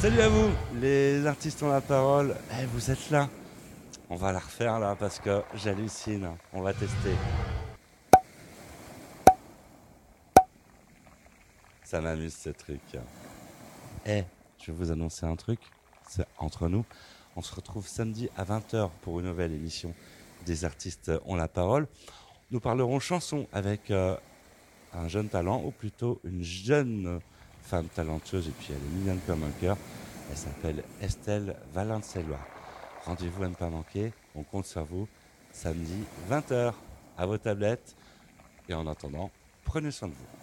Salut à vous, les artistes ont la parole. Eh, vous êtes là. On va la refaire là parce que j'hallucine. On va tester. Ça m'amuse ce truc. Eh, je vais vous annoncer un truc. C'est entre nous. On se retrouve samedi à 20h pour une nouvelle émission des artistes ont la parole. Nous parlerons chanson avec euh, un jeune talent, ou plutôt une jeune femme talentueuse, et puis elle est mignonne comme un cœur. Elle s'appelle Estelle Valencellois. Rendez-vous à ne pas manquer. On compte sur vous samedi 20h à vos tablettes. Et en attendant, prenez soin de vous.